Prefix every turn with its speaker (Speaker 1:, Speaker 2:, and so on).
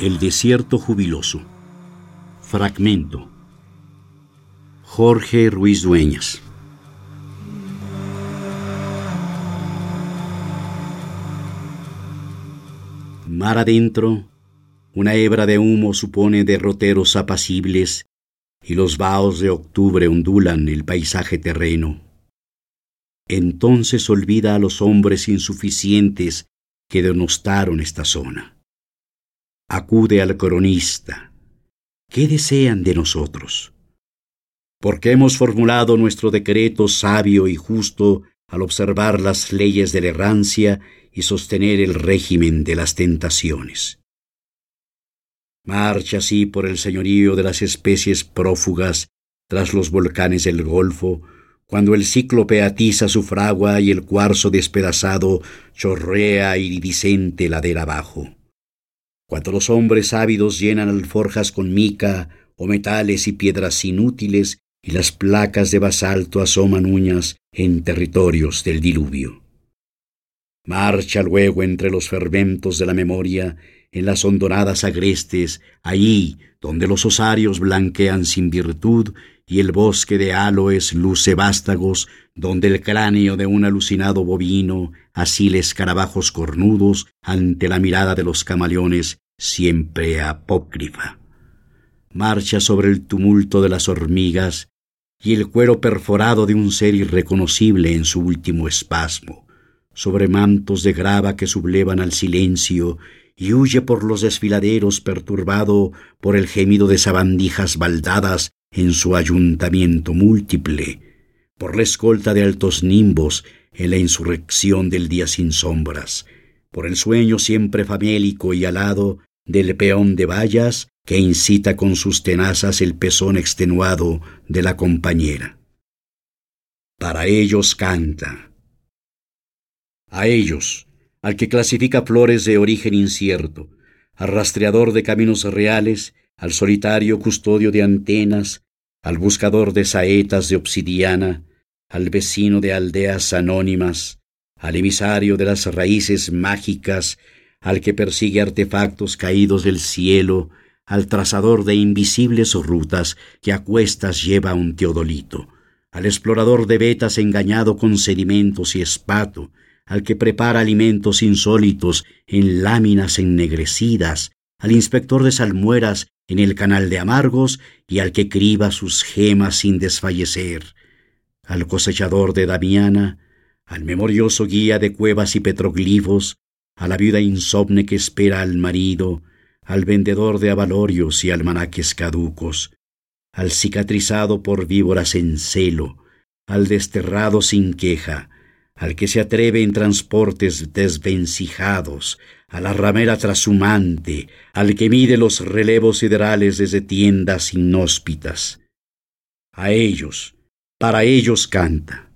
Speaker 1: El desierto jubiloso. Fragmento. Jorge Ruiz Dueñas. Mar adentro, una hebra de humo supone derroteros apacibles y los vaos de octubre ondulan el paisaje terreno. Entonces olvida a los hombres insuficientes que denostaron esta zona acude al cronista. ¿Qué desean de nosotros? Porque hemos formulado nuestro decreto sabio y justo al observar las leyes de la errancia y sostener el régimen de las tentaciones. Marcha así por el señorío de las especies prófugas tras los volcanes del Golfo, cuando el cíclope atiza su fragua y el cuarzo despedazado chorrea iridiscente ladera abajo. Cuando los hombres ávidos llenan alforjas con mica o metales y piedras inútiles y las placas de basalto asoman uñas en territorios del diluvio. Marcha luego entre los fermentos de la memoria en las hondonadas agrestes, allí donde los osarios blanquean sin virtud y el bosque de aloes luce vástagos, donde el cráneo de un alucinado bovino asile escarabajos cornudos ante la mirada de los camaleones siempre apócrifa. Marcha sobre el tumulto de las hormigas y el cuero perforado de un ser irreconocible en su último espasmo, sobre mantos de grava que sublevan al silencio y huye por los desfiladeros perturbado por el gemido de sabandijas baldadas en su ayuntamiento múltiple, por la escolta de altos nimbos en la insurrección del día sin sombras, por el sueño siempre famélico y alado del peón de vallas que incita con sus tenazas el pezón extenuado de la compañera. Para ellos canta. A ellos, al que clasifica flores de origen incierto, al rastreador de caminos reales, al solitario custodio de antenas, al buscador de saetas de obsidiana, al vecino de aldeas anónimas, al emisario de las raíces mágicas al que persigue artefactos caídos del cielo, al trazador de invisibles rutas que a cuestas lleva un teodolito, al explorador de vetas engañado con sedimentos y espato, al que prepara alimentos insólitos en láminas ennegrecidas, al inspector de salmueras en el canal de amargos y al que criba sus gemas sin desfallecer, al cosechador de Damiana, al memorioso guía de cuevas y petroglifos, a la viuda insomne que espera al marido, al vendedor de avalorios y almanaques caducos, al cicatrizado por víboras en celo, al desterrado sin queja, al que se atreve en transportes desvencijados, a la ramera trashumante, al que mide los relevos siderales desde tiendas inhóspitas. A ellos, para ellos canta